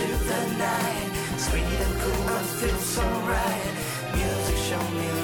into the night. Sweet and cool, I feel so right. Music show me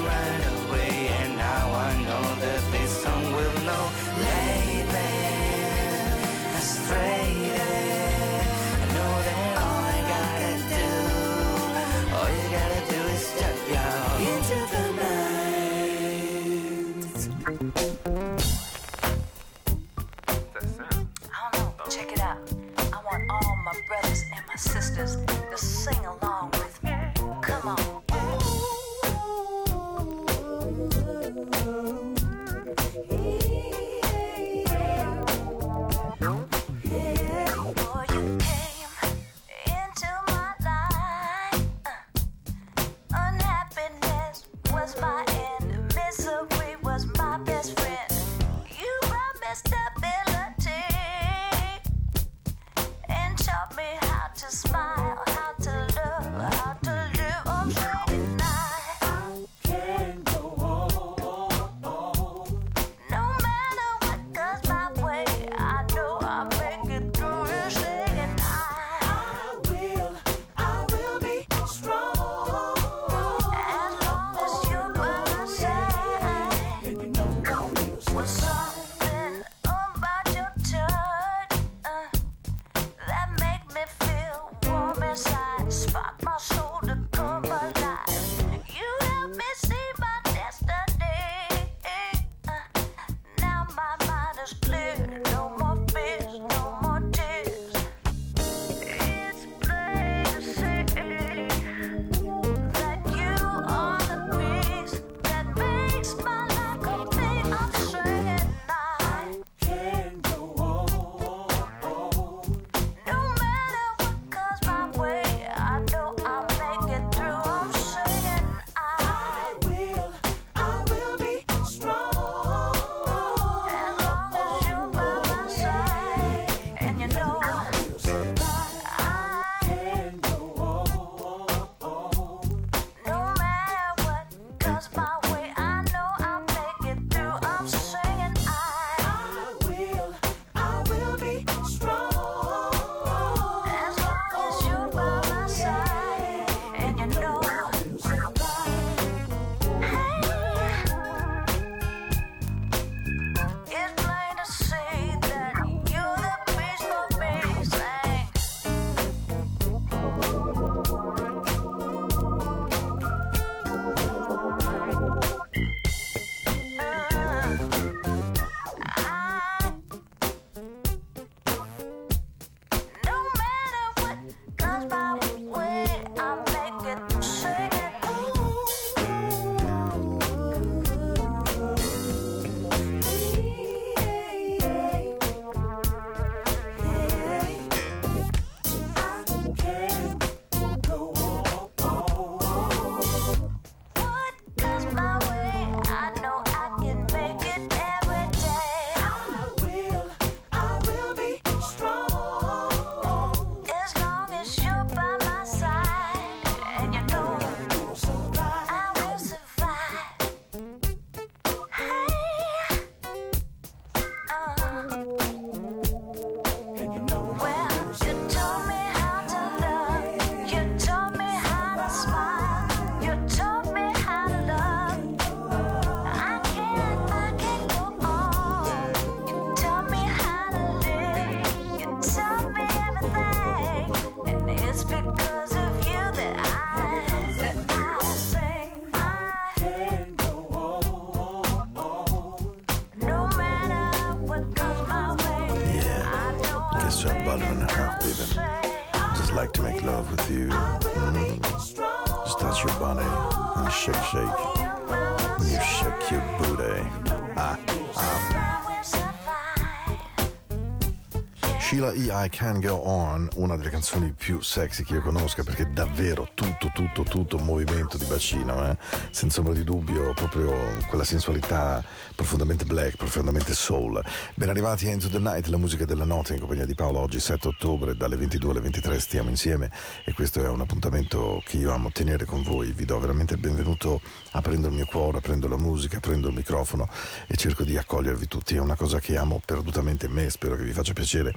Can Go On, una delle canzoni più sexy che io conosca perché davvero tutto, tutto, tutto un movimento di bacino, eh? senza ombra di dubbio, proprio quella sensualità profondamente black, profondamente soul. Ben arrivati a Into the Night, la musica della notte in compagnia di Paolo, oggi 7 ottobre dalle 22 alle 23 stiamo insieme e questo è un appuntamento che io amo tenere con voi, vi do veramente il benvenuto aprendo il mio cuore, aprendo la musica, aprendo il microfono e cerco di accogliervi tutti, è una cosa che amo perdutamente me, spero che vi faccia piacere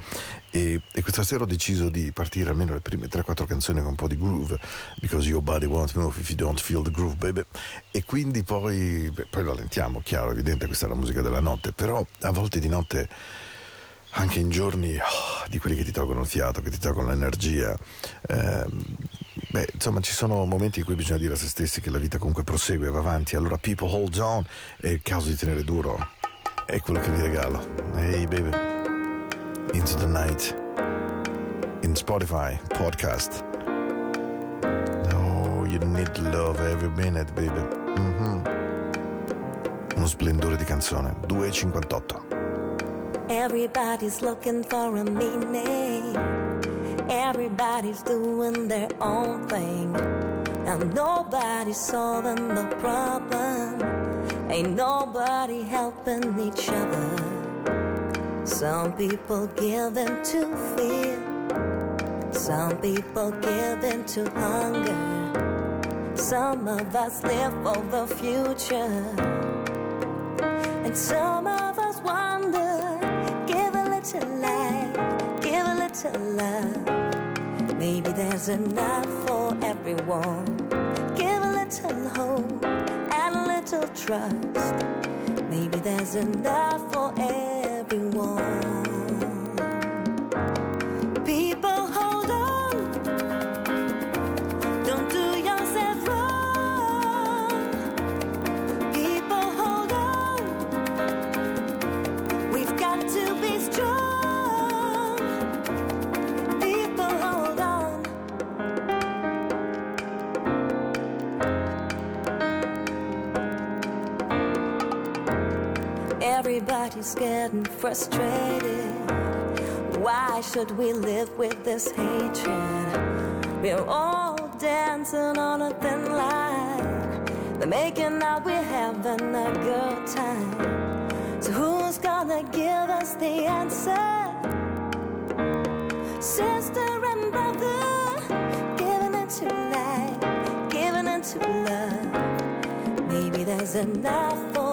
E, e, questa sera ho deciso di partire almeno le prime 3-4 canzoni con un po' di groove, because your body won't move if you don't feel the groove, baby. E quindi poi, beh, poi lo chiaro, evidente, questa è la musica della notte, però a volte di notte anche in giorni oh, di quelli che ti tolgono il fiato, che ti tolgono l'energia. Eh, beh, insomma, ci sono momenti in cui bisogna dire a se stessi che la vita comunque prosegue, va avanti. Allora, people hold on, è il caso di tenere duro. È quello che vi regalo. Hey, baby. Into the night. In Spotify, podcast. Oh, you need love every minute, baby. Mm-hmm. Uno splendore di canzone. 2,58. Everybody's looking for a meaning. Everybody's doing their own thing. And nobody's solving the problem. Ain't nobody helping each other. Some people give in to fear. Some people give in to hunger. Some of us live for the future. And some of us wonder give a little light, give a little love. Maybe there's enough for everyone. Give a little hope and a little trust. Maybe there's enough for everyone. 给我。Everybody's getting frustrated. Why should we live with this hatred? We're all dancing on a thin line. They're making out we're having a good time. So who's gonna give us the answer? Sister and brother, giving it to life, giving it to love. Maybe there's enough for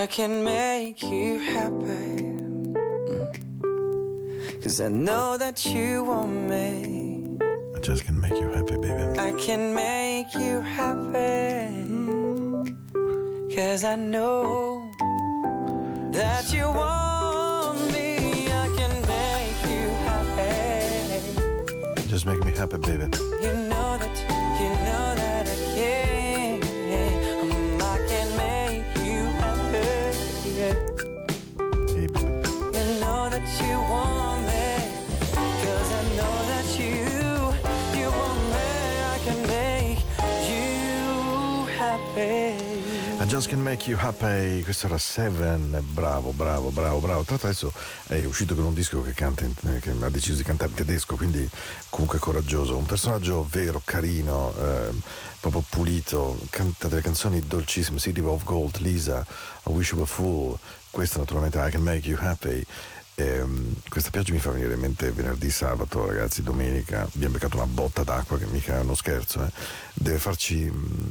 I can make you happy. Cause I know that you want me. I just can make you happy, baby. I can make you happy. Cause I know that you want me. I can make you happy. Just make me happy, baby. You Just can make you happy. Questo era Seven. Bravo, bravo, bravo, bravo. Tra l'altro adesso è uscito con un disco che, canta in- eh, che ha deciso di cantare in tedesco, quindi comunque coraggioso. Un personaggio vero, carino, ehm, proprio pulito. Canta delle canzoni dolcissime. City of Gold, Lisa, I Wish You Were Fool. Questa naturalmente I Can Make You Happy. Ehm, questa pioggia mi fa venire in mente venerdì, sabato, ragazzi, domenica. Abbiamo beccato una botta d'acqua che mica è uno scherzo. eh. Deve farci, mh,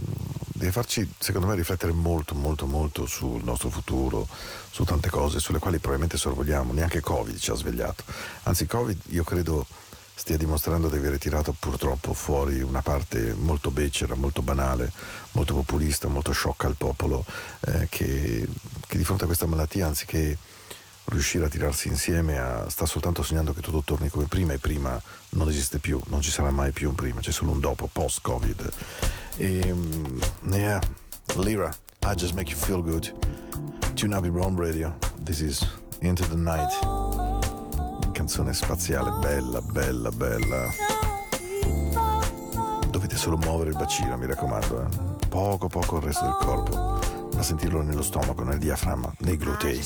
deve farci, secondo me, riflettere molto, molto, molto sul nostro futuro, su tante cose sulle quali probabilmente sorvoliamo. Neanche Covid ci ha svegliato. Anzi, Covid, io credo stia dimostrando di aver tirato purtroppo fuori una parte molto becera, molto banale, molto populista, molto sciocca al popolo, eh, che, che di fronte a questa malattia, anziché riuscire a tirarsi insieme a- sta soltanto sognando che tutto torni come prima e prima non esiste più, non ci sarà mai più un prima, c'è solo un dopo, post-Covid. Mm, yeah, Lira, I just make you feel good. Tune up your own radio. This is Into the Night. Canzone spaziale, bella, bella, bella. Dovete solo muovere il bacino, mi raccomando. eh. Poco, poco il resto del corpo, ma sentirlo nello stomaco, nel diaframma, nei glutei.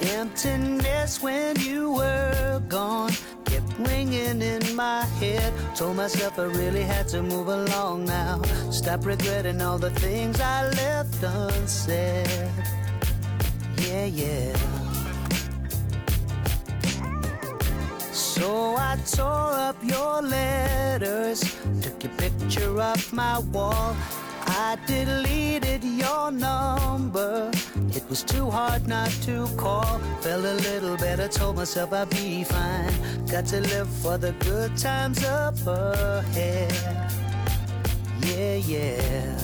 The emptiness when you were gone kept ringing in my head. Told myself I really had to move along now. Stop regretting all the things I left unsaid. Yeah, yeah. So I tore up your letters, took your picture off my wall. I deleted your number. It was too hard not to call. Felt a little better, told myself I'd be fine. Got to live for the good times up ahead. Yeah, yeah.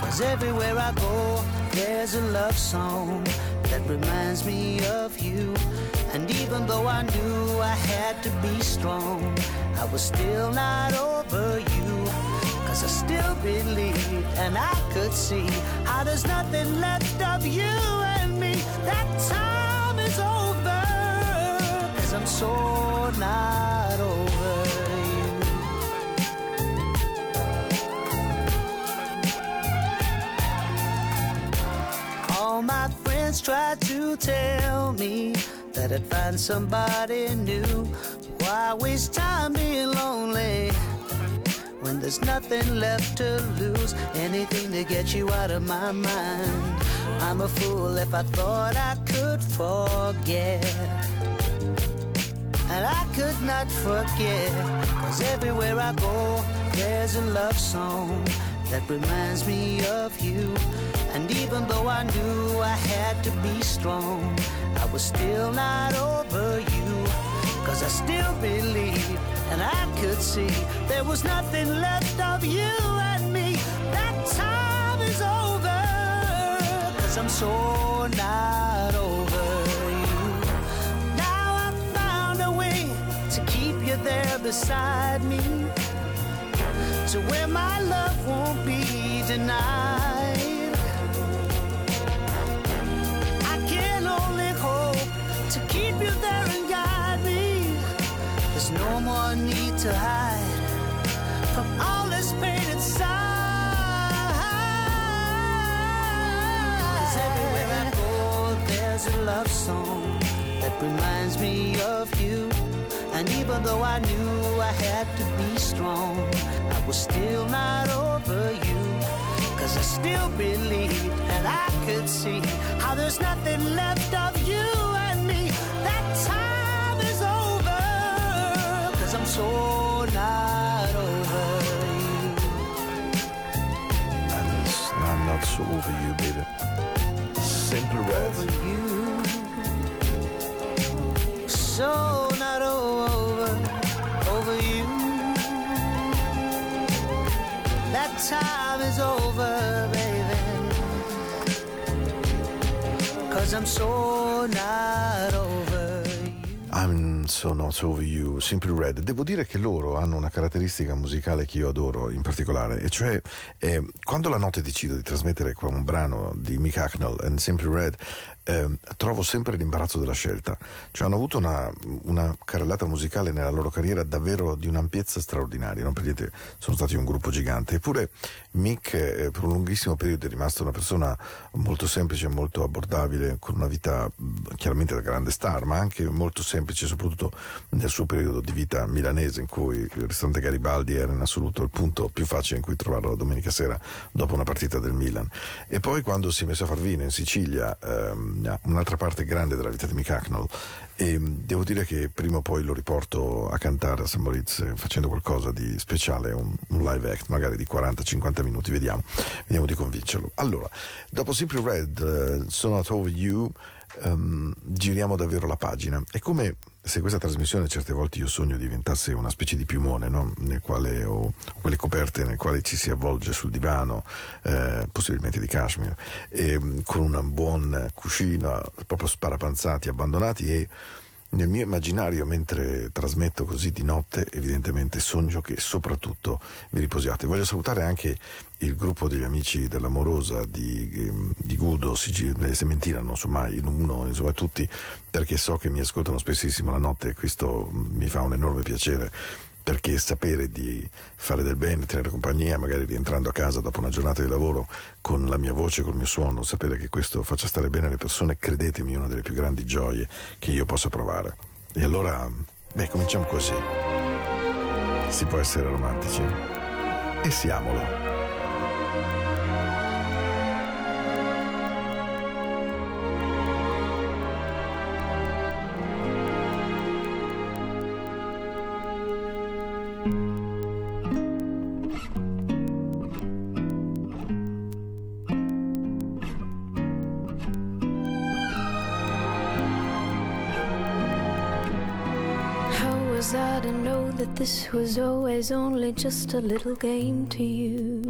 Cause everywhere I go, there's a love song that reminds me of you. And even though I knew I had to be strong, I was still not over you. I still believed and I could see how there's nothing left of you and me. That time is over. Cause I'm so not over you. All my friends tried to tell me that I'd find somebody new. Why waste time being lonely when there's nothing left to lose? Anything to get you out of my mind. I'm a fool if I thought I could forget. And I could not forget, cause everywhere I go, there's a love song that reminds me of you. And even though I knew I had to be strong, I was still not over you. Cause I still believe and I could see there was nothing left of you and me. That time is over. Cause I'm so not over you. Now I found a way to keep you there beside me. To where my love won't be denied. I can only hope to keep you there no more need to hide from all this pain inside. 'Cause everywhere I go, there's a love song that reminds me of you. And even though I knew I had to be strong, I was still not over you. Cause I still believed and I could see how there's nothing left of you So not over you. And I'm not so over you, baby. Simple Red. Over you. So not over, over you. That time is over, baby. Cause I'm so not over so not over you, Simple Red. Devo dire che loro hanno una caratteristica musicale che io adoro in particolare, e cioè eh, quando la notte decido di trasmettere qua un brano di Mick Hacknell e Simple Red, eh, trovo sempre l'imbarazzo della scelta. Cioè hanno avuto una, una carrellata musicale nella loro carriera davvero di un'ampiezza straordinaria, non per niente sono stati un gruppo gigante, eppure Mick eh, per un lunghissimo periodo è rimasto una persona molto semplice, molto abbordabile, con una vita chiaramente da grande star, ma anche molto semplice, soprattutto nel suo periodo di vita milanese in cui il ristorante Garibaldi era in assoluto il punto più facile in cui trovarlo la domenica sera dopo una partita del Milan. E poi quando si è messo a far vino in Sicilia, ehm, un'altra parte grande della vita di Mick Hacknell, e devo dire che prima o poi lo riporto a cantare a St. Moritz eh, facendo qualcosa di speciale, un, un live act magari di 40-50 minuti, vediamo, vediamo di convincerlo. Allora, dopo Simple Red, uh, So Not Over You, ehm, giriamo davvero la pagina. È come se questa trasmissione certe volte io sogno diventasse una specie di piumone, no? nel quale ho quelle coperte nel quale ci si avvolge sul divano, eh, possibilmente di cashmere, mm, con un buon cuscino, proprio sparapanzati, abbandonati e nel mio immaginario, mentre trasmetto così di notte, evidentemente sogno che soprattutto vi riposiate. Voglio salutare anche il gruppo degli amici dell'Amorosa di, ehm, di Gudo, Sicilia, Sementina, non so mai, uno, insomma tutti, perché so che mi ascoltano spessissimo la notte e questo mi fa un enorme piacere perché sapere di fare del bene, tenere compagnia, magari rientrando a casa dopo una giornata di lavoro con la mia voce, col mio suono, sapere che questo faccia stare bene le persone, credetemi, è una delle più grandi gioie che io possa provare. E allora, beh, cominciamo così. Si può essere romantici? E siamolo. This was always only just a little game to you.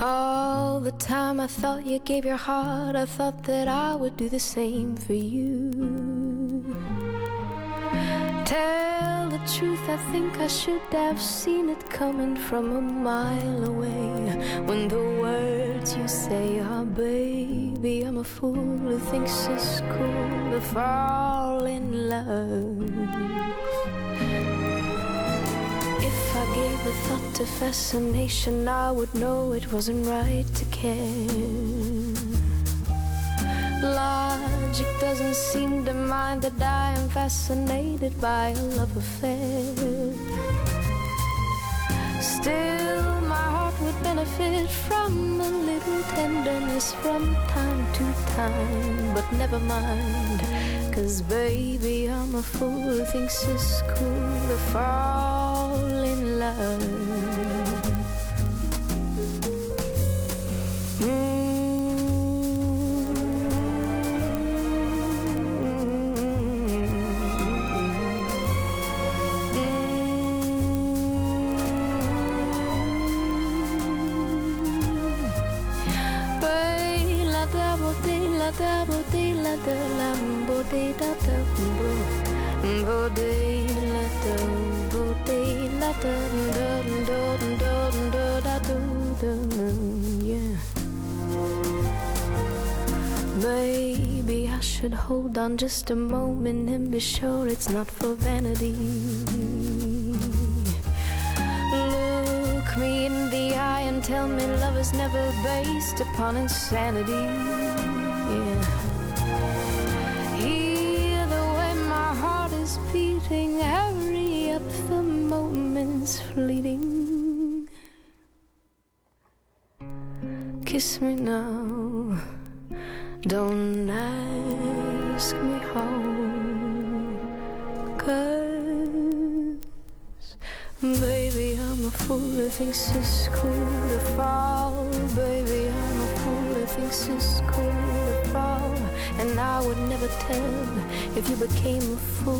All the time I thought you gave your heart, I thought that I would do the same for you. Tell the truth, I think I should have seen it coming from a mile away. When the words you say are, baby, I'm a fool who thinks it's cool to fall in love. A thought to fascination, I would know it wasn't right to care. Logic doesn't seem to mind that I am fascinated by a love affair. Still, my heart would benefit from a little tenderness from time to time, but never mind. Cause baby, I'm a fool who thinks it's cool to fall ta bồ tê la tơ làm bồ tê ta tơ bồ bồ tê la tơ bồ tê la tơ should hold on just a moment and be sure it's not for vanity. Look me in the eye and tell me love is never based upon insanity. Yeah. Hear the way my heart is beating, hurry up, the moment's fleeting. If you became a fool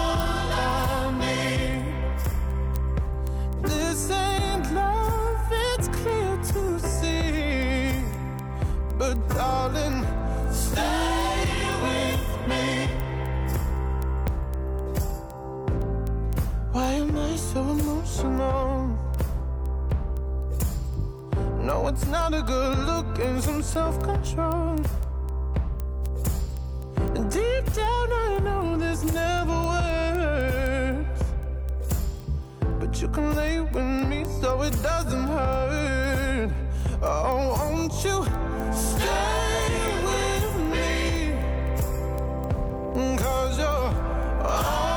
Darling, stay with me. Why am I so emotional? No, it's not a good look and some self control. Deep down, I know this never works. But you can lay with me so it doesn't hurt. Oh, won't you? Stay with me, cause you're all.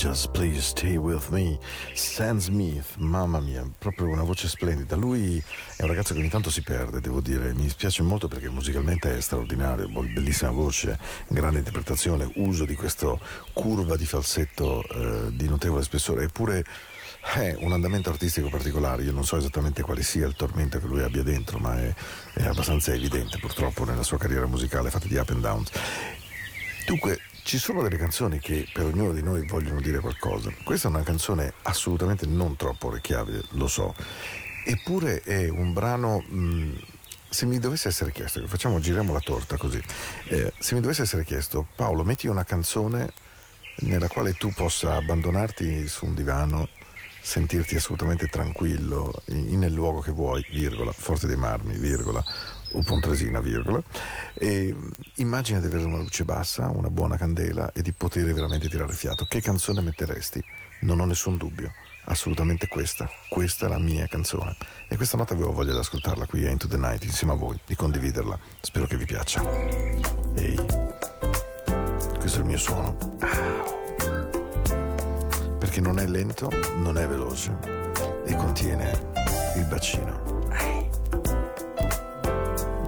Just please stay with me. Sam Smith, mamma mia, proprio una voce splendida. Lui è un ragazzo che ogni tanto si perde, devo dire. Mi spiace molto perché musicalmente è straordinario, bellissima voce, grande interpretazione, uso di questa curva di falsetto eh, di notevole spessore, eppure è un andamento artistico particolare. Io non so esattamente quale sia il tormento che lui abbia dentro, ma è, è abbastanza evidente purtroppo nella sua carriera musicale fatta di up and downs. Dunque, ci sono delle canzoni che per ognuno di noi vogliono dire qualcosa. Questa è una canzone assolutamente non troppo orecchiabile, lo so. Eppure è un brano. mh, se mi dovesse essere chiesto, facciamo, giriamo la torta così. Eh, se mi dovesse essere chiesto, Paolo, metti una canzone nella quale tu possa abbandonarti su un divano, sentirti assolutamente tranquillo in- nel luogo che vuoi, virgola, Forte dei Marmi, virgola, o Pontresina, virgola, e immagina di avere una luce bassa, una buona candela e di poter veramente tirare fiato. Che canzone metteresti? Non ho nessun dubbio, assolutamente questa. Questa è la mia canzone. E questa notte avevo voglia di ascoltarla qui a Into the Night insieme a voi, di condividerla. Spero che vi piaccia. Ehi, questo è il mio suono. Perché non è lento, non è veloce e contiene il bacino.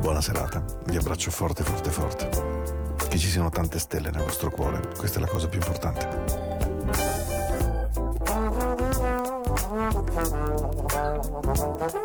Buona serata, vi abbraccio forte, forte, forte. Che ci siano tante stelle nel vostro cuore, questa è la cosa più importante. Can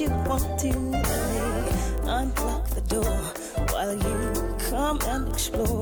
you want to. Unlock the door while you come and explore.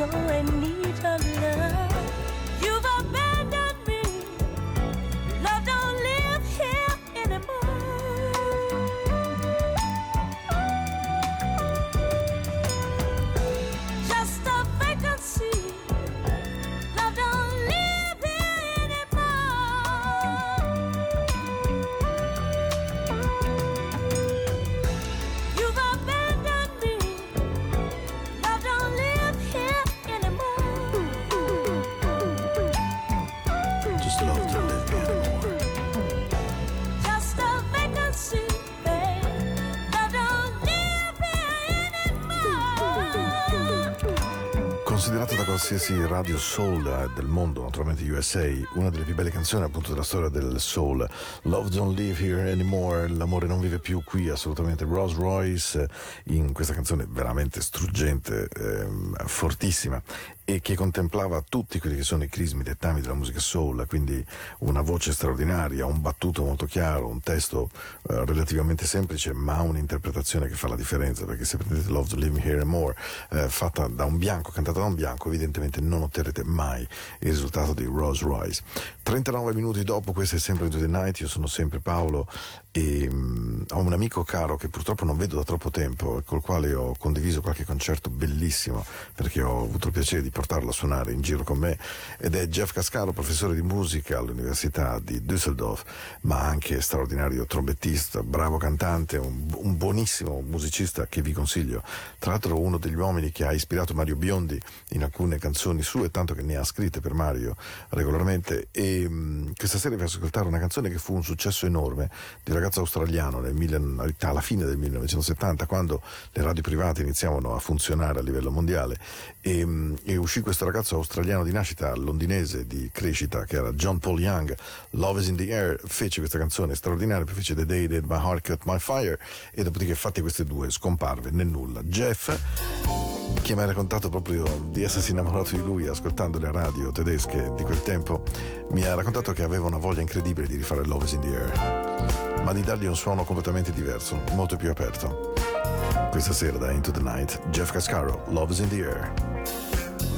so in need of love. Qualsiasi radio soul eh, del mondo, naturalmente USA, una delle più belle canzoni appunto della storia del soul, Love Don't Live Here Anymore, l'amore non vive più qui, assolutamente. Rolls Royce, eh, in questa canzone veramente struggente, ehm, fortissima e che contemplava tutti quelli che sono i crismi dettami della musica soul, quindi una voce straordinaria, un battuto molto chiaro, un testo eh, relativamente semplice, ma un'interpretazione che fa la differenza, perché se prendete Love to Live Here and More, eh, fatta da un bianco, cantata da un bianco, evidentemente non otterrete mai il risultato di Rose Royce. 39 minuti dopo, questo è sempre Into the Night, io sono sempre Paolo e um, ho un amico caro che purtroppo non vedo da troppo tempo, col quale ho condiviso qualche concerto bellissimo, perché ho avuto il piacere di portarlo a suonare in giro con me, ed è Jeff Cascaro, professore di musica all'Università di Düsseldorf, ma anche straordinario trombettista, bravo cantante, un, un buonissimo musicista che vi consiglio. Tra l'altro uno degli uomini che ha ispirato Mario Biondi in alcune canzoni sue, tanto che ne ha scritte per Mario regolarmente, e um, questa sera vi ascoltare una canzone che fu un successo enorme di ragazzo australiano nel, alla fine del 1970, quando le radio private iniziavano a funzionare a livello mondiale, e, e, uscì questo ragazzo australiano di nascita londinese di crescita, che era John Paul Young. Love is in the air, fece questa canzone straordinaria, poi fece The Day That My Heart Cut My Fire, e dopodiché fatti queste due scomparve nel nulla. Jeff che mi ha raccontato proprio di essersi innamorato di lui ascoltando le radio tedesche di quel tempo, mi ha raccontato che aveva una voglia incredibile di rifare Love is in the Air, ma di dargli un suono completamente diverso, molto più aperto. Questa sera da Into the Night, Jeff Cascaro, Love is in the Air.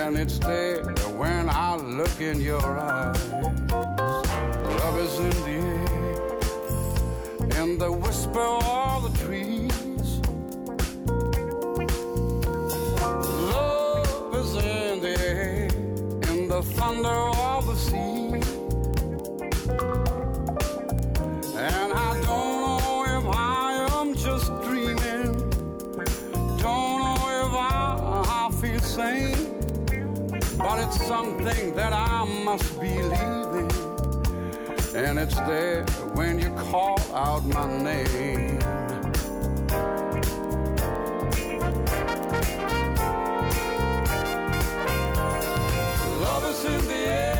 and it's there when I look in your eyes. Love is in the air, in the whisper of the trees Love is in the air, in the thunder of the sea. Something that I must believe in. And it's there when you call out my name. something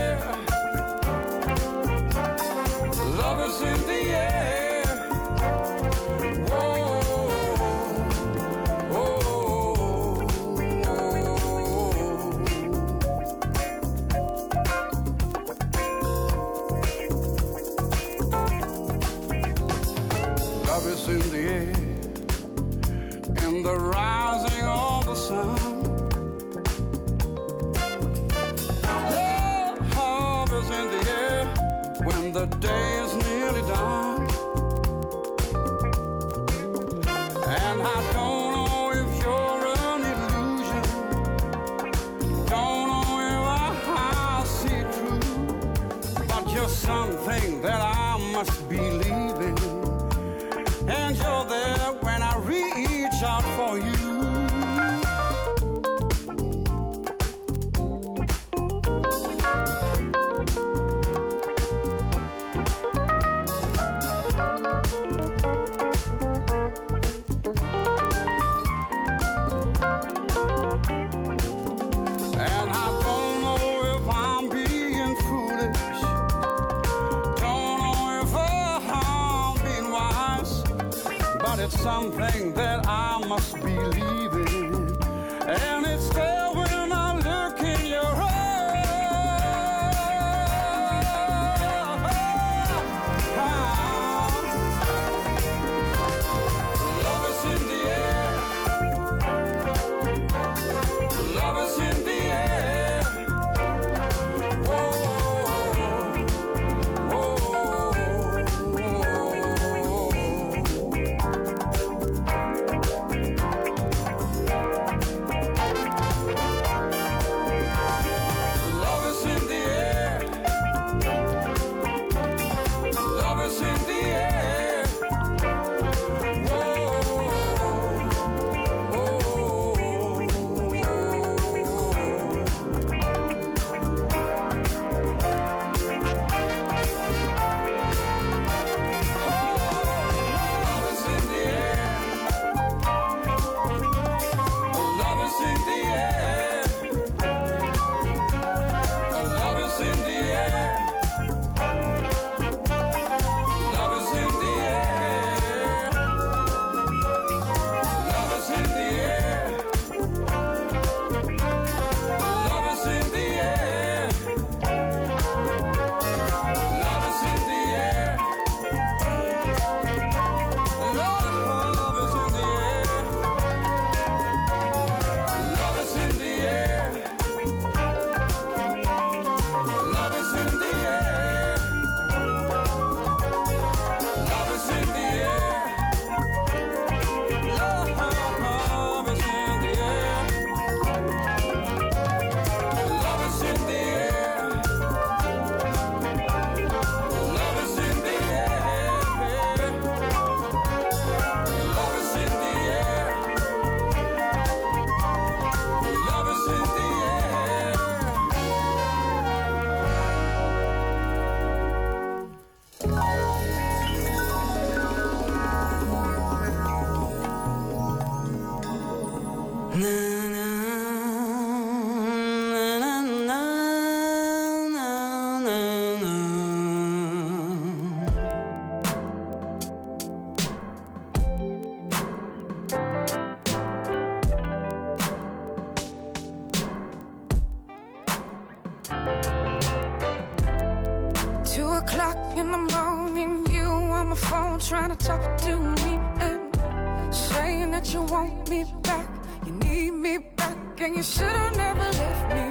o'clock in the morning, you on my phone trying to talk to me and saying that you want me back. You need me back, and you should have never left me.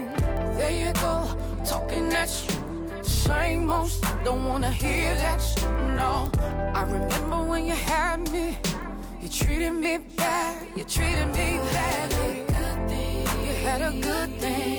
There you go, talking that shit. Same old, don't wanna hear that shit. No, I remember when you had me. You treated me bad, you treated me badly. You had a good thing,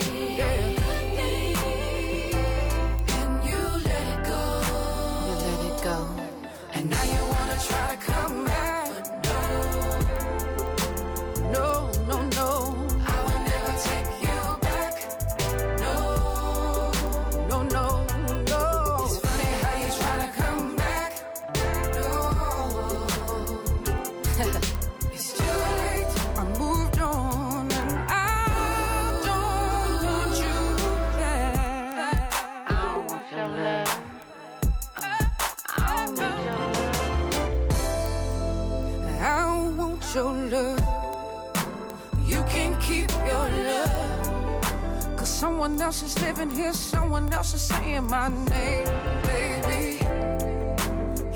someone else is living here, someone else is saying my name, baby.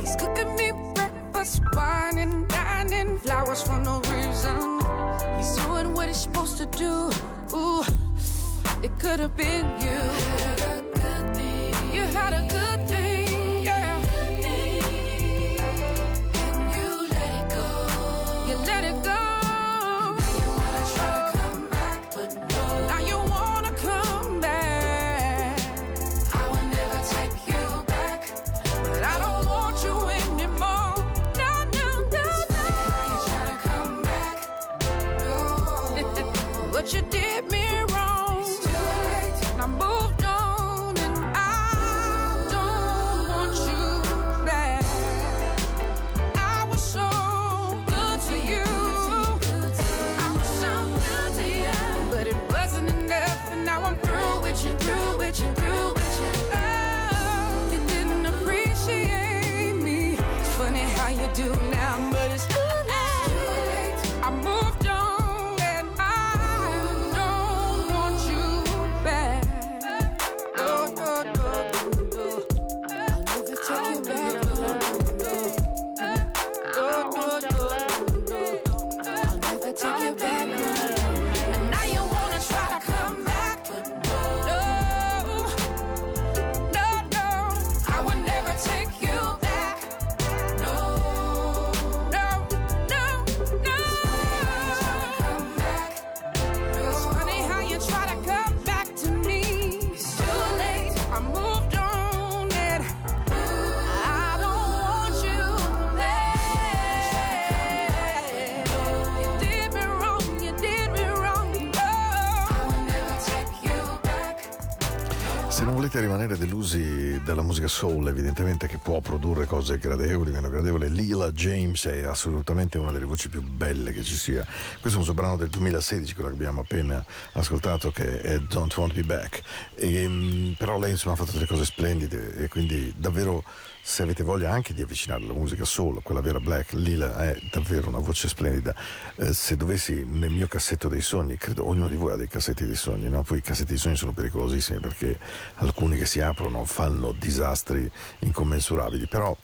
He's cooking me breakfast, wine and dining, flowers for no reason. He's doing what he's supposed to do. Ooh, it could have been you. You but you did me wrong. It's too soul, evidentemente che può produrre cose gradevoli, meno gradevoli, Lila James è assolutamente una delle voci più belle che ci sia. Questo è un suo brano del 2016, quello che abbiamo appena ascoltato, che è Don't Want Me Back. E, mm, però lei insomma ha fatto delle cose splendide e quindi davvero se avete voglia anche di avvicinare la musica soul, quella vera black, Lila è davvero una voce splendida. Eh, se dovessi nel mio cassetto dei sogni, credo ognuno di voi ha dei cassetti dei sogni, no? Poi i cassetti dei sogni sono pericolosissimi perché alcuni che si aprono fanno disastri incommensurabili, però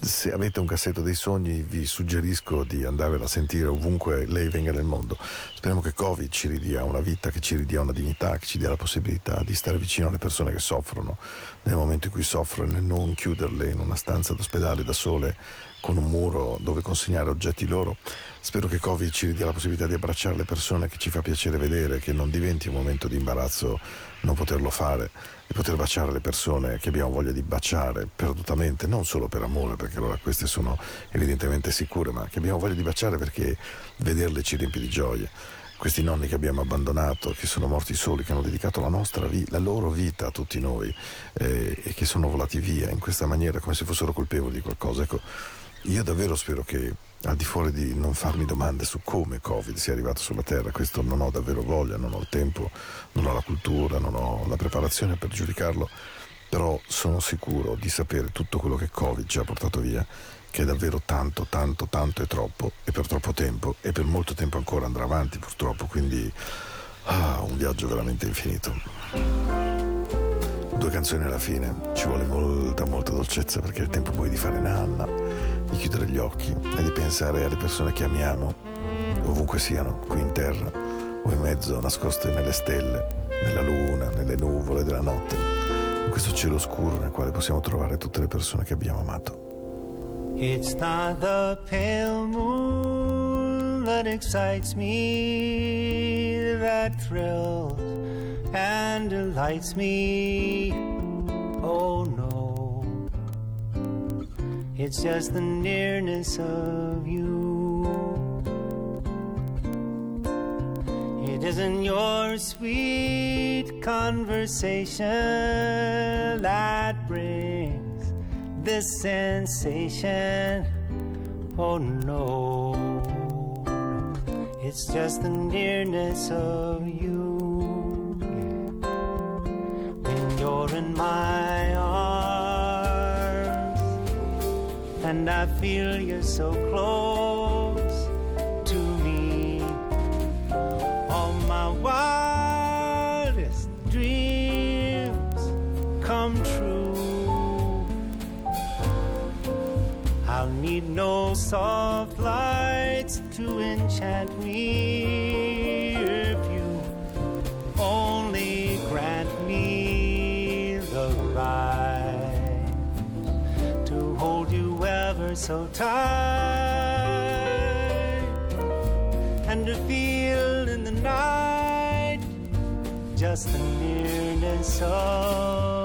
se avete un cassetto dei sogni vi suggerisco di andarvela a sentire ovunque lei venga nel mondo. Speriamo che Covid ci ridia una vita, che ci ridia una dignità, che ci dia la possibilità di stare vicino alle persone che soffrono nel momento in cui soffrono e non chiuderle in una stanza d'ospedale da sole con un muro dove consegnare oggetti loro. Spero che Covid ci ridia la possibilità di abbracciare le persone che ci fa piacere vedere, che non diventi un momento di imbarazzo non poterlo fare e poter baciare le persone che abbiamo voglia di baciare perdutamente, non solo per amore, perché allora queste sono evidentemente sicure, ma che abbiamo voglia di baciare perché vederle ci riempie di gioia questi nonni che abbiamo abbandonato, che sono morti soli, che hanno dedicato la, nostra la loro vita a tutti noi eh, e che sono volati via in questa maniera come se fossero colpevoli di qualcosa. Ecco, io davvero spero che al di fuori di non farmi domande su come Covid sia arrivato sulla Terra, questo non ho davvero voglia, non ho il tempo, non ho la cultura, non ho la preparazione per giudicarlo, però sono sicuro di sapere tutto quello che Covid ci ha portato via che è davvero tanto, tanto, tanto e troppo, e per troppo tempo, e per molto tempo ancora andrà avanti purtroppo, quindi ah, un viaggio veramente infinito. Due canzoni alla fine, ci vuole molta, molta dolcezza perché è il tempo poi di fare nanna, di chiudere gli occhi e di pensare alle persone che amiamo, ovunque siano, qui in terra o in mezzo, nascoste nelle stelle, nella luna, nelle nuvole della notte, in questo cielo scuro nel quale possiamo trovare tutte le persone che abbiamo amato. It's not the pale moon that excites me, that thrills and delights me. Oh no, it's just the nearness of you. It isn't your sweet conversation that brings this sensation. Oh no, it's just the nearness of you. When you're in my arms, and I feel you're so close to me, all my wildest dreams come true. I'll need no soft lights to enchant me so tight and to feel in the night just the nearness of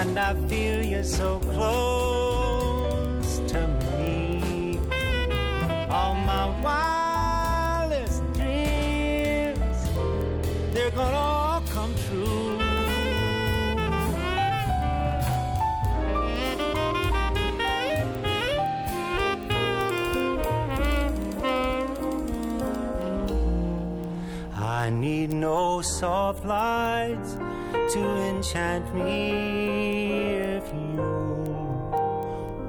and I feel you so close to me. All my wildest dreams, they're gonna all come true. I need no soft lights to enchant me if you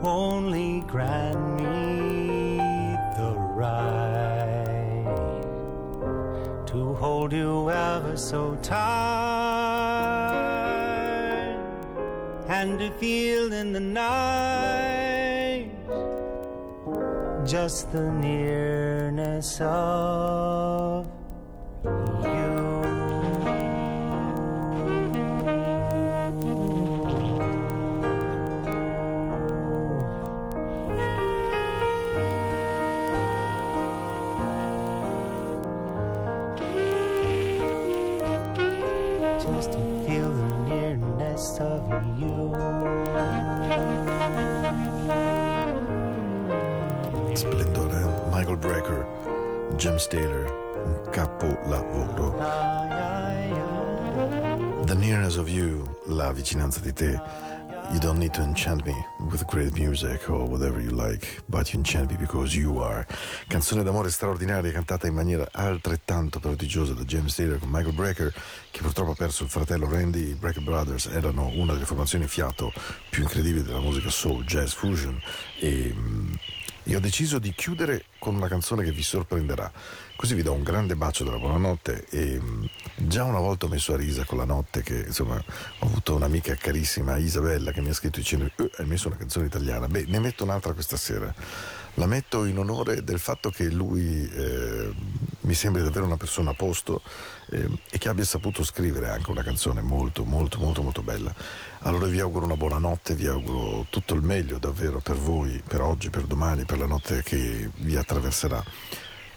only grant me the right to hold you ever so tight and to feel in the night just the nearness of James Taylor, un capolavoro. The nearness of you, la vicinanza di te. You don't need to enchant me with great music or whatever you like, but you enchant me because you are. Canzone d'amore straordinaria cantata in maniera altrettanto prodigiosa da James Taylor con Michael Brecker, che purtroppo ha perso il fratello Randy. I Brecker Brothers erano una delle formazioni fiato più incredibili della musica soul, jazz, fusion e mm, e ho deciso di chiudere con una canzone che vi sorprenderà. Così vi do un grande bacio della buonanotte e mh, già una volta ho messo a risa con la notte che insomma ho avuto un'amica carissima Isabella che mi ha scritto dicendo "Eh, hai messo una canzone italiana. Beh, ne metto un'altra questa sera. La metto in onore del fatto che lui eh, mi sembri davvero una persona a posto eh, e che abbia saputo scrivere anche una canzone molto, molto, molto, molto bella. Allora vi auguro una buona notte, vi auguro tutto il meglio davvero per voi, per oggi, per domani, per la notte che vi attraverserà.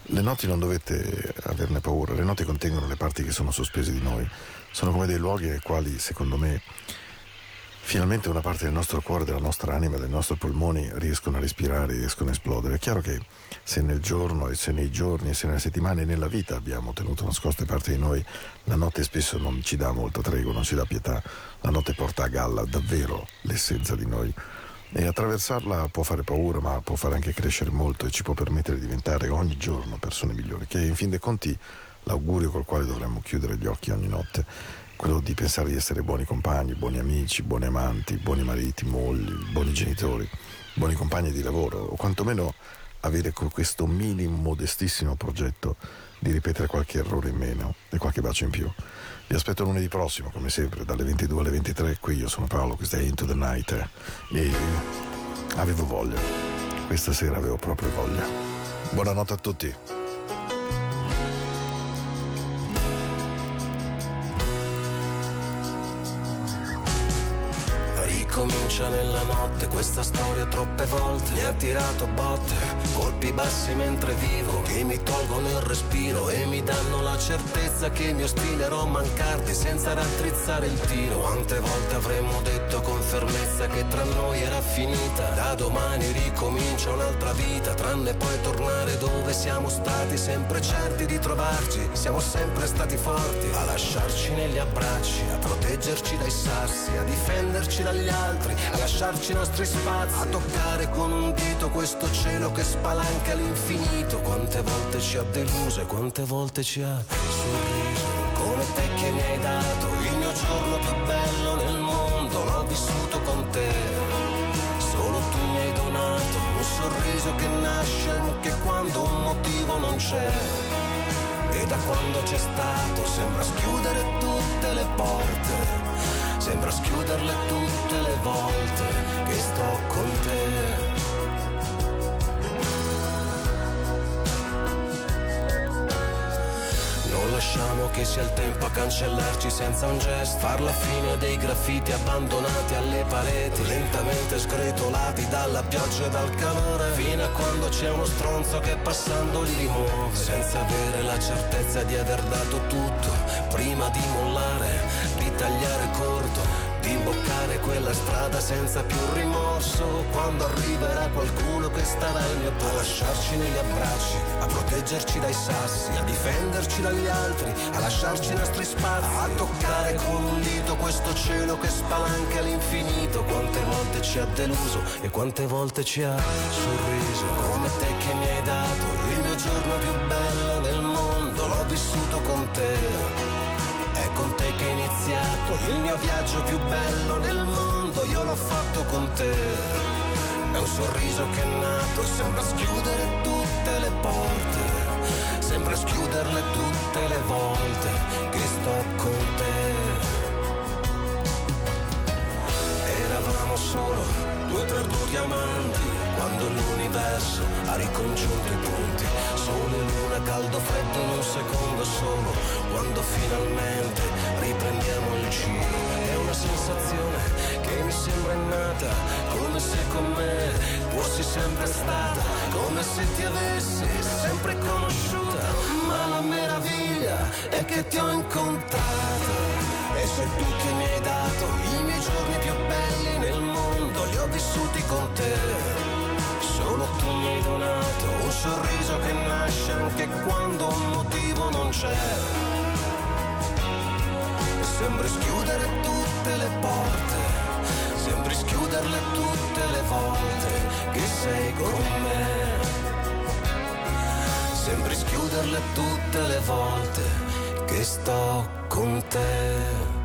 Le notti non dovete averne paura, le notti contengono le parti che sono sospese di noi, sono come dei luoghi nei quali, secondo me, finalmente una parte del nostro cuore, della nostra anima, dei nostri polmoni riescono a respirare, riescono a esplodere. È chiaro che se nel giorno e se nei giorni e se nelle settimane e nella vita abbiamo tenuto nascoste parti di noi, la notte spesso non ci dà molta tregua, non ci dà pietà, la notte porta a galla davvero l'essenza di noi. E attraversarla può fare paura, ma può fare anche crescere molto e ci può permettere di diventare ogni giorno persone migliori, che è in fin dei conti l'augurio col quale dovremmo chiudere gli occhi ogni notte, quello di pensare di essere buoni compagni, buoni amici, buoni amanti, buoni mariti, mogli, buoni genitori, buoni compagni di lavoro, o quantomeno avere questo minimo modestissimo progetto di ripetere qualche errore in meno e qualche bacio in più. Vi aspetto lunedì prossimo, come sempre, dalle 22 alle 23. Qui io sono Paolo, questa è Into the Night e avevo voglia. Questa sera avevo proprio voglia. Buonanotte a tutti. Ricomincia nella notte questa storia troppe volte. Mi ha tirato botte, colpi bassi mentre vivo Che mi tolgono il respiro e mi danno la certezza Che mi ostinerò a mancarti senza raddrizzare il tiro. Quante volte avremmo detto con fermezza che tra noi era finita? Da domani ricomincia un'altra vita Tranne poi tornare dove siamo stati Sempre certi di trovarci. Siamo sempre stati forti A lasciarci negli abbracci A proteggerci dai sassi A difenderci dagli altri A lasciarci i nostri spazi. A toccare con un dito questo cielo che spalanca all'infinito Quante volte ci ha deluso e quante volte ci ha sorriso. Come te che mi hai dato il mio giorno più bello nel mondo L'ho vissuto con te. Solo tu mi hai donato un sorriso che nasce anche quando un motivo non c'è. E da quando c'è stato sembra schiudere tutte le porte, sembra schiuderle tutte le volte che sto con te. Non lasciamo che sia il tempo a cancellarci senza un gesto. Far la fine dei graffiti abbandonati alle pareti. Lentamente sgretolati dalla pioggia e dal calore. Fino a quando c'è uno stronzo che passando li rimuove. Senza avere la certezza di aver dato tutto Prima di mollare, tagliare corto di imboccare quella strada senza più rimorso. Quando arriverà qualcuno che starà al mio a lasciarci negli abbracci a proteggerci dai sassi a difenderci dagli altri a lasciarci i nostri spazi a toccare con un dito questo cielo che spalanca all'infinito quante volte ci ha deluso e quante volte ci ha sorriso come te che mi hai dato il mio giorno più bello del mondo. L'ho vissuto iniziato il mio viaggio più bello nel mondo, io l'ho fatto con te. È un sorriso che è nato, sembra schiudere tutte le porte, sembra schiuderle tutte le volte che sto con te. Eravamo solo due perduti amanti, quando l'universo ha ricongiunto i punti. Sole, luna, caldo, freddo in un secondo solo, quando finalmente riprendiamo il giro. È una sensazione che mi sembra innata, come se con me fossi sempre stata, come se ti avessi sempre conosciuta. Ma la meraviglia è che ti ho incontrata. E sei tu che mi hai dato i miei giorni più belli nel mondo, li ho vissuti con te. Hai donato un sorriso che nasce anche quando un motivo non c'è. Sembri schiudere tutte le porte, sembri schiuderle tutte le volte che sei con me. Sembri schiuderle tutte le volte che sto con te.